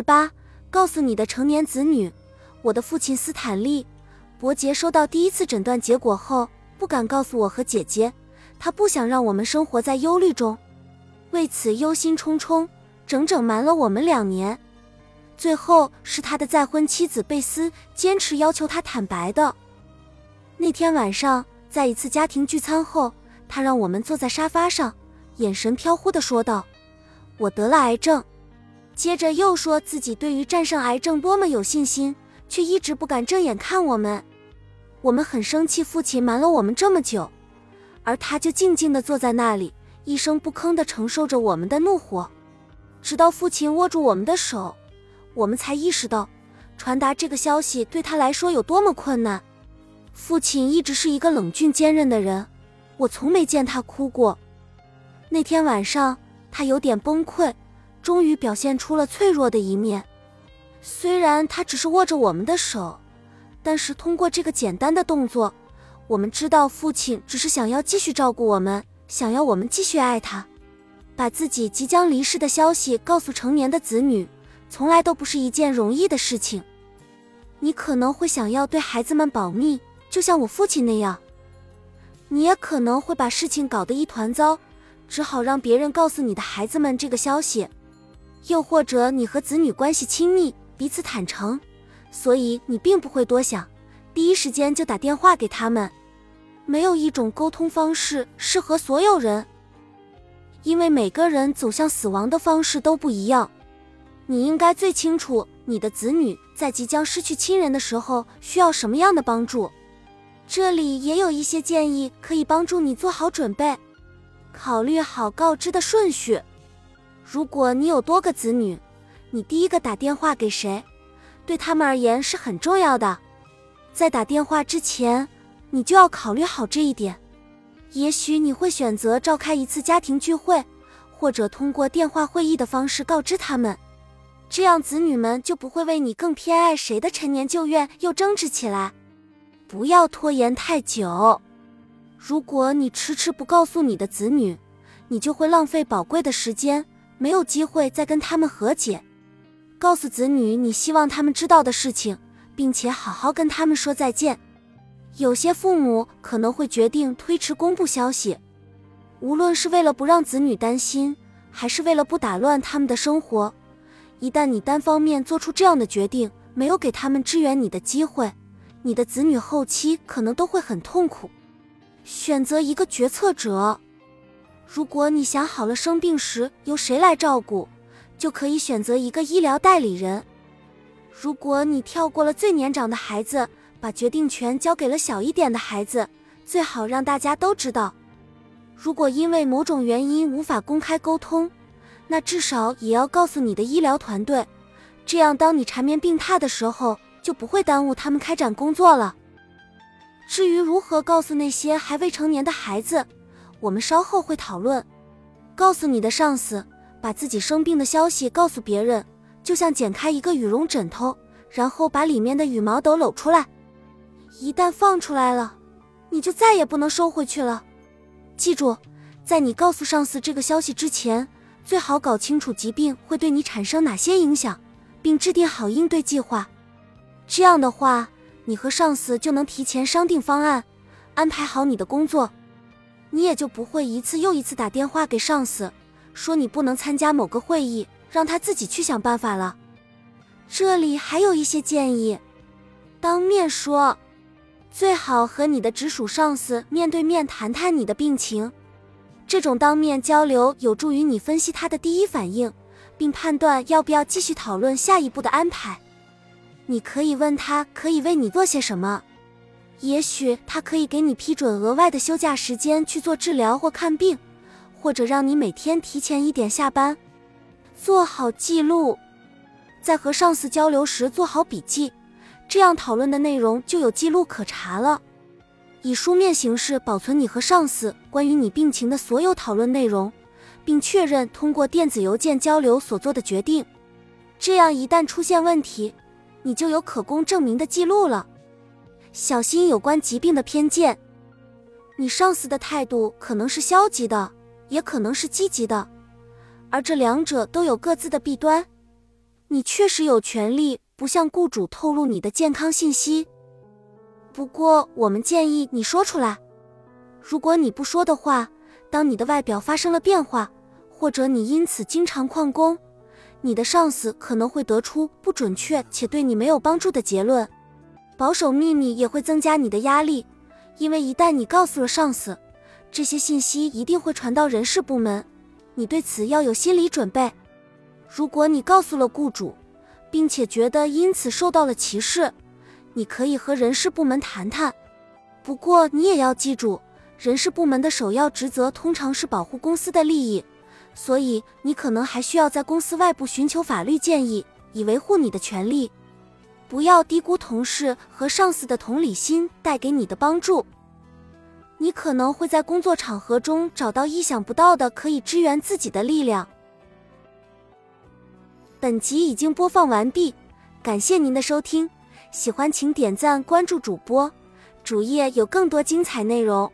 十八，告诉你的成年子女，我的父亲斯坦利·伯杰收到第一次诊断结果后，不敢告诉我和姐姐，他不想让我们生活在忧虑中，为此忧心忡忡，整整瞒了我们两年。最后是他的再婚妻子贝斯坚持要求他坦白的。那天晚上，在一次家庭聚餐后，他让我们坐在沙发上，眼神飘忽地说道：“我得了癌症。”接着又说自己对于战胜癌症多么有信心，却一直不敢正眼看我们。我们很生气，父亲瞒了我们这么久，而他就静静地坐在那里，一声不吭地承受着我们的怒火，直到父亲握住我们的手，我们才意识到传达这个消息对他来说有多么困难。父亲一直是一个冷峻坚韧的人，我从没见他哭过。那天晚上，他有点崩溃。终于表现出了脆弱的一面。虽然他只是握着我们的手，但是通过这个简单的动作，我们知道父亲只是想要继续照顾我们，想要我们继续爱他。把自己即将离世的消息告诉成年的子女，从来都不是一件容易的事情。你可能会想要对孩子们保密，就像我父亲那样。你也可能会把事情搞得一团糟，只好让别人告诉你的孩子们这个消息。又或者你和子女关系亲密，彼此坦诚，所以你并不会多想，第一时间就打电话给他们。没有一种沟通方式适合所有人，因为每个人走向死亡的方式都不一样。你应该最清楚你的子女在即将失去亲人的时候需要什么样的帮助。这里也有一些建议可以帮助你做好准备，考虑好告知的顺序。如果你有多个子女，你第一个打电话给谁，对他们而言是很重要的。在打电话之前，你就要考虑好这一点。也许你会选择召开一次家庭聚会，或者通过电话会议的方式告知他们，这样子女们就不会为你更偏爱谁的陈年旧怨又争执起来。不要拖延太久。如果你迟迟不告诉你的子女，你就会浪费宝贵的时间。没有机会再跟他们和解，告诉子女你希望他们知道的事情，并且好好跟他们说再见。有些父母可能会决定推迟公布消息，无论是为了不让子女担心，还是为了不打乱他们的生活。一旦你单方面做出这样的决定，没有给他们支援你的机会，你的子女后期可能都会很痛苦。选择一个决策者。如果你想好了生病时由谁来照顾，就可以选择一个医疗代理人。如果你跳过了最年长的孩子，把决定权交给了小一点的孩子，最好让大家都知道。如果因为某种原因无法公开沟通，那至少也要告诉你的医疗团队，这样当你缠绵病榻的时候，就不会耽误他们开展工作了。至于如何告诉那些还未成年的孩子，我们稍后会讨论。告诉你的上司，把自己生病的消息告诉别人，就像剪开一个羽绒枕头，然后把里面的羽毛都搂出来。一旦放出来了，你就再也不能收回去了。记住，在你告诉上司这个消息之前，最好搞清楚疾病会对你产生哪些影响，并制定好应对计划。这样的话，你和上司就能提前商定方案，安排好你的工作。你也就不会一次又一次打电话给上司，说你不能参加某个会议，让他自己去想办法了。这里还有一些建议：当面说，最好和你的直属上司面对面谈谈你的病情。这种当面交流有助于你分析他的第一反应，并判断要不要继续讨论下一步的安排。你可以问他可以为你做些什么。也许他可以给你批准额外的休假时间去做治疗或看病，或者让你每天提前一点下班。做好记录，在和上司交流时做好笔记，这样讨论的内容就有记录可查了。以书面形式保存你和上司关于你病情的所有讨论内容，并确认通过电子邮件交流所做的决定。这样一旦出现问题，你就有可供证明的记录了。小心有关疾病的偏见。你上司的态度可能是消极的，也可能是积极的，而这两者都有各自的弊端。你确实有权利不向雇主透露你的健康信息。不过，我们建议你说出来。如果你不说的话，当你的外表发生了变化，或者你因此经常旷工，你的上司可能会得出不准确且对你没有帮助的结论。保守秘密也会增加你的压力，因为一旦你告诉了上司，这些信息一定会传到人事部门。你对此要有心理准备。如果你告诉了雇主，并且觉得因此受到了歧视，你可以和人事部门谈谈。不过你也要记住，人事部门的首要职责通常是保护公司的利益。所以，你可能还需要在公司外部寻求法律建议，以维护你的权利。不要低估同事和上司的同理心带给你的帮助。你可能会在工作场合中找到意想不到的可以支援自己的力量。本集已经播放完毕，感谢您的收听。喜欢请点赞关注主播，主页有更多精彩内容。